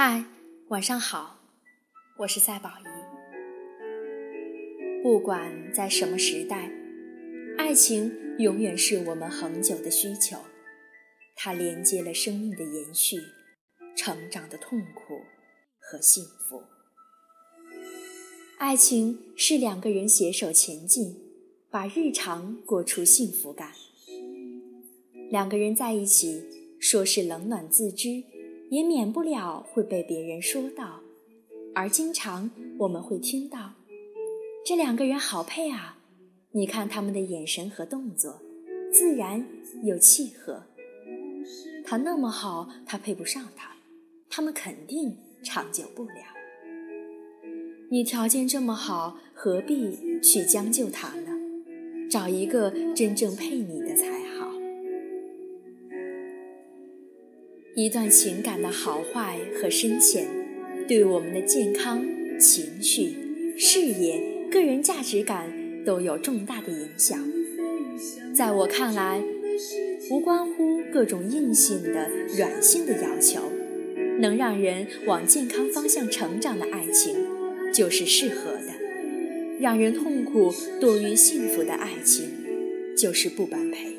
嗨，晚上好，我是赛宝仪。不管在什么时代，爱情永远是我们恒久的需求。它连接了生命的延续、成长的痛苦和幸福。爱情是两个人携手前进，把日常过出幸福感。两个人在一起，说是冷暖自知。也免不了会被别人说到，而经常我们会听到，这两个人好配啊！你看他们的眼神和动作，自然又契合。他那么好，他配不上他，他们肯定长久不了。你条件这么好，何必去将就他呢？找一个真正配你的才。一段情感的好坏和深浅，对我们的健康、情绪、事业、个人价值感都有重大的影响。在我看来，无关乎各种硬性的、软性的要求，能让人往健康方向成长的爱情，就是适合的；让人痛苦多于幸福的爱情，就是不般配。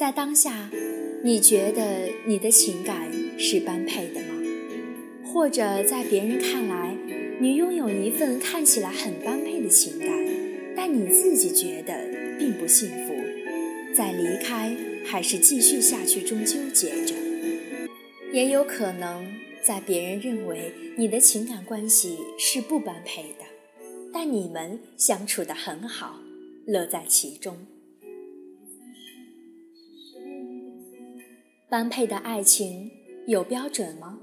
在当下，你觉得你的情感是般配的吗？或者在别人看来，你拥有一份看起来很般配的情感，但你自己觉得并不幸福，在离开还是继续下去中纠结着？也有可能在别人认为你的情感关系是不般配的，但你们相处得很好，乐在其中。般配的爱情有标准吗？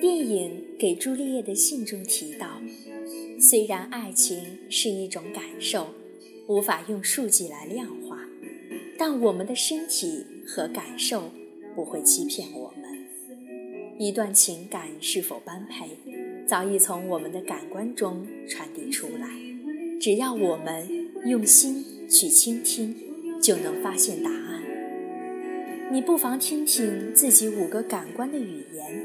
电影《给朱丽叶的信》中提到，虽然爱情是一种感受，无法用数据来量化，但我们的身体和感受不会欺骗我们。一段情感是否般配，早已从我们的感官中传递出来。只要我们用心去倾听，就能发现答案。你不妨听听自己五个感官的语言，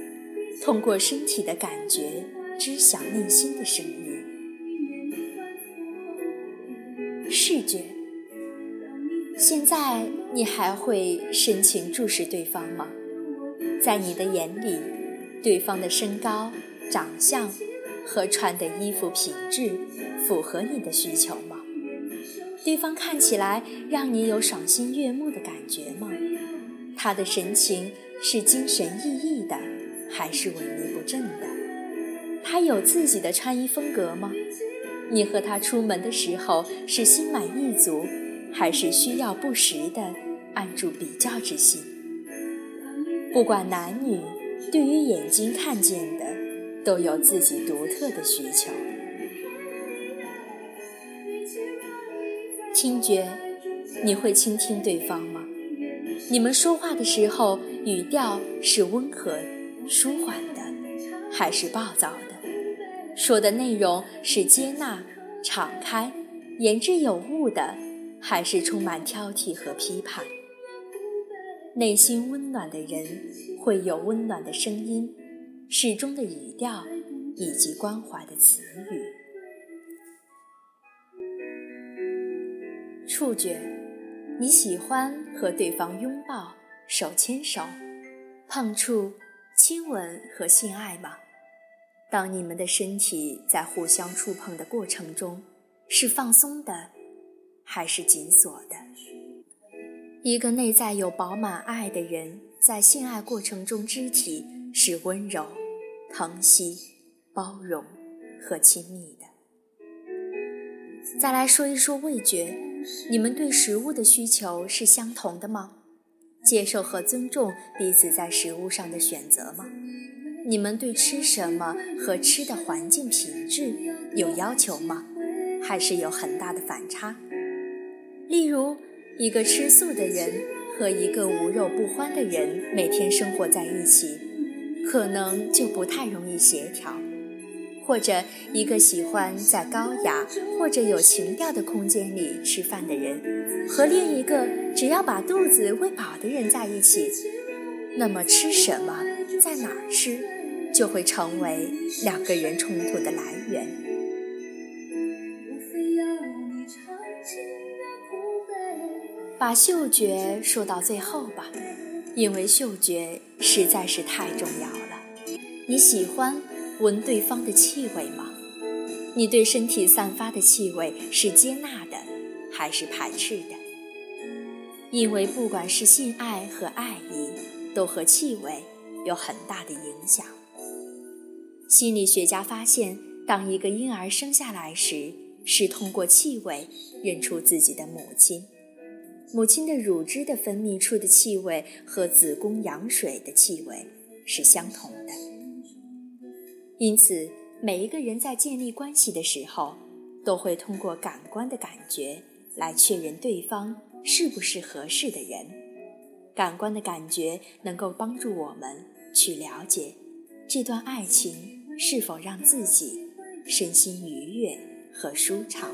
通过身体的感觉知晓内心的声音。视觉，现在你还会深情注视对方吗？在你的眼里，对方的身高、长相和穿的衣服品质符合你的需求吗？对方看起来让你有赏心悦目的感觉吗？他的神情是精神奕奕的，还是萎靡不振的？他有自己的穿衣风格吗？你和他出门的时候是心满意足，还是需要不时的按住比较之心？不管男女，对于眼睛看见的，都有自己独特的需求。听觉，你会倾听对方吗？你们说话的时候，语调是温和、舒缓的，还是暴躁的？说的内容是接纳、敞开、言之有物的，还是充满挑剔和批判？内心温暖的人会有温暖的声音、适中的语调以及关怀的词语。触觉。你喜欢和对方拥抱、手牵手、碰触、亲吻和性爱吗？当你们的身体在互相触碰的过程中，是放松的，还是紧锁的？一个内在有饱满爱的人，在性爱过程中，肢体是温柔、疼惜、包容和亲密的。再来说一说味觉。你们对食物的需求是相同的吗？接受和尊重彼此在食物上的选择吗？你们对吃什么和吃的环境品质有要求吗？还是有很大的反差？例如，一个吃素的人和一个无肉不欢的人每天生活在一起，可能就不太容易协调。或者一个喜欢在高雅或者有情调的空间里吃饭的人，和另一个只要把肚子喂饱的人在一起，那么吃什么，在哪儿吃，就会成为两个人冲突的来源。把嗅觉说到最后吧，因为嗅觉实在是太重要了。你喜欢？闻对方的气味吗？你对身体散发的气味是接纳的，还是排斥的？因为不管是性爱和爱意，都和气味有很大的影响。心理学家发现，当一个婴儿生下来时，是通过气味认出自己的母亲。母亲的乳汁的分泌出的气味和子宫羊水的气味是相同的。因此，每一个人在建立关系的时候，都会通过感官的感觉来确认对方是不是合适的人。感官的感觉能够帮助我们去了解这段爱情是否让自己身心愉悦和舒畅。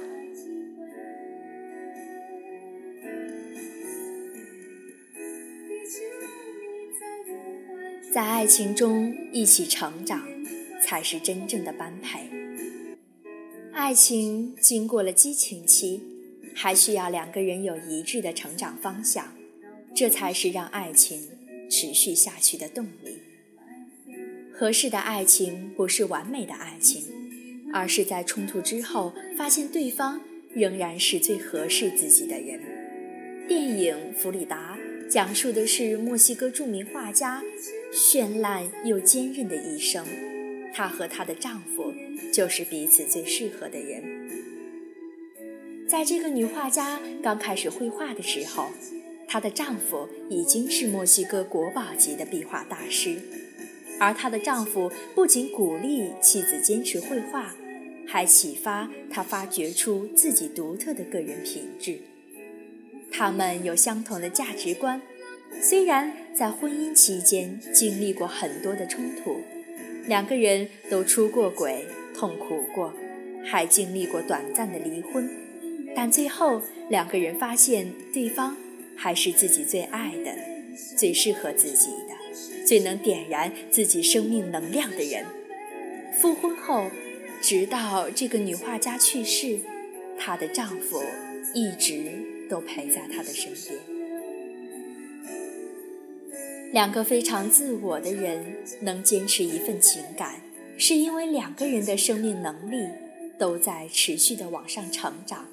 在爱情中一起成长。才是真正的般配。爱情经过了激情期，还需要两个人有一致的成长方向，这才是让爱情持续下去的动力。合适的爱情不是完美的爱情，而是在冲突之后发现对方仍然是最合适自己的人。电影《弗里达》讲述的是墨西哥著名画家绚烂又坚韧的一生。她和她的丈夫就是彼此最适合的人。在这个女画家刚开始绘画的时候，她的丈夫已经是墨西哥国宝级的壁画大师，而她的丈夫不仅鼓励妻子坚持绘画，还启发她发掘出自己独特的个人品质。他们有相同的价值观，虽然在婚姻期间经历过很多的冲突。两个人都出过轨，痛苦过，还经历过短暂的离婚，但最后两个人发现对方还是自己最爱的、最适合自己的、最能点燃自己生命能量的人。复婚后，直到这个女画家去世，她的丈夫一直都陪在她的身边。两个非常自我的人能坚持一份情感，是因为两个人的生命能力都在持续的往上成长。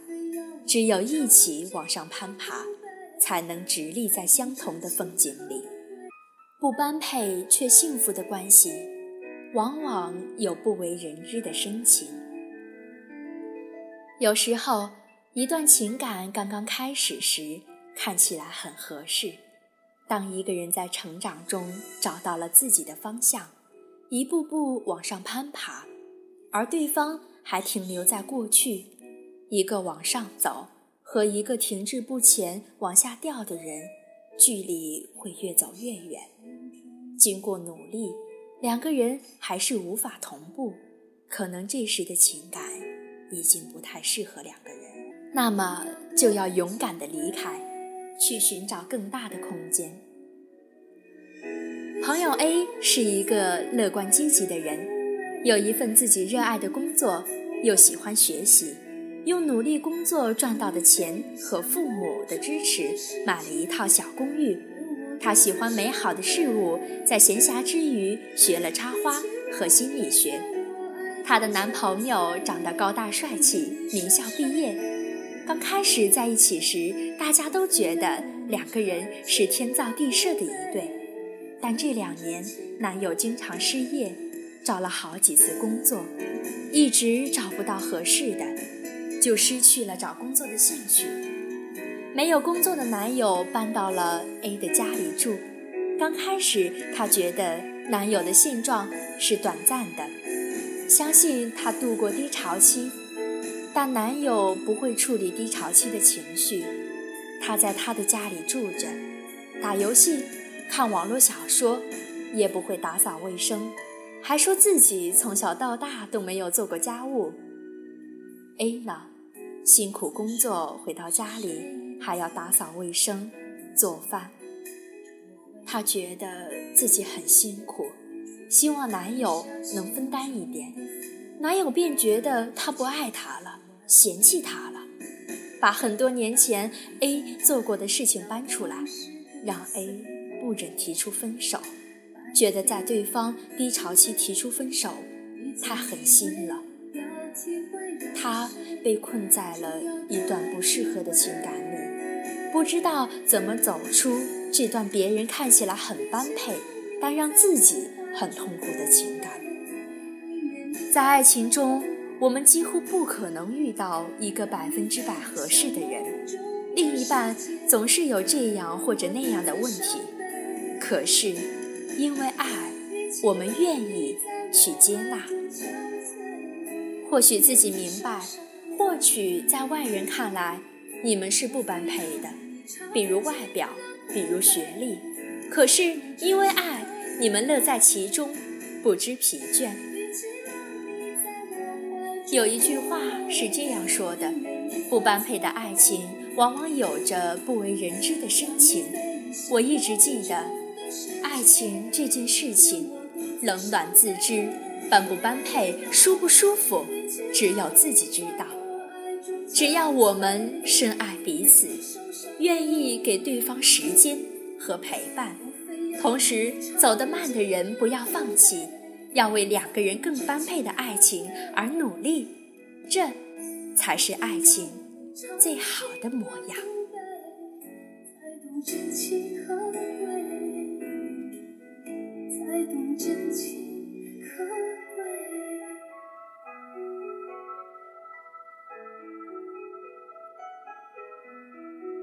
只有一起往上攀爬，才能直立在相同的风景里。不般配却幸福的关系，往往有不为人知的深情。有时候，一段情感刚刚开始时，看起来很合适。当一个人在成长中找到了自己的方向，一步步往上攀爬，而对方还停留在过去，一个往上走和一个停滞不前往下掉的人，距离会越走越远。经过努力，两个人还是无法同步，可能这时的情感已经不太适合两个人，那么就要勇敢的离开。去寻找更大的空间。朋友 A 是一个乐观积极的人，有一份自己热爱的工作，又喜欢学习，用努力工作赚到的钱和父母的支持买了一套小公寓。他喜欢美好的事物，在闲暇之余学了插花和心理学。她的男朋友长得高大帅气，名校毕业。刚开始在一起时，大家都觉得两个人是天造地设的一对。但这两年，男友经常失业，找了好几次工作，一直找不到合适的，就失去了找工作的兴趣。没有工作的男友搬到了 A 的家里住。刚开始，她觉得男友的现状是短暂的，相信他度过低潮期。但男友不会处理低潮期的情绪，他在他的家里住着，打游戏、看网络小说，也不会打扫卫生，还说自己从小到大都没有做过家务。A 呢，辛苦工作回到家里还要打扫卫生、做饭，她觉得自己很辛苦，希望男友能分担一点。男友便觉得她不爱他了，嫌弃他了，把很多年前 A 做过的事情搬出来，让 A 不忍提出分手。觉得在对方低潮期提出分手太狠心了，他被困在了一段不适合的情感里，不知道怎么走出这段别人看起来很般配，但让自己很痛苦的情感。在爱情中，我们几乎不可能遇到一个百分之百合适的人，另一半总是有这样或者那样的问题，可是。因为爱，我们愿意去接纳。或许自己明白，或许在外人看来，你们是不般配的，比如外表，比如学历。可是因为爱，你们乐在其中，不知疲倦。有一句话是这样说的：不般配的爱情，往往有着不为人知的深情。我一直记得。爱情这件事情，冷暖自知，般不般配，舒不舒服，只有自己知道。只要我们深爱彼此，愿意给对方时间和陪伴，同时走得慢的人不要放弃，要为两个人更般配的爱情而努力，这才是爱情最好的模样。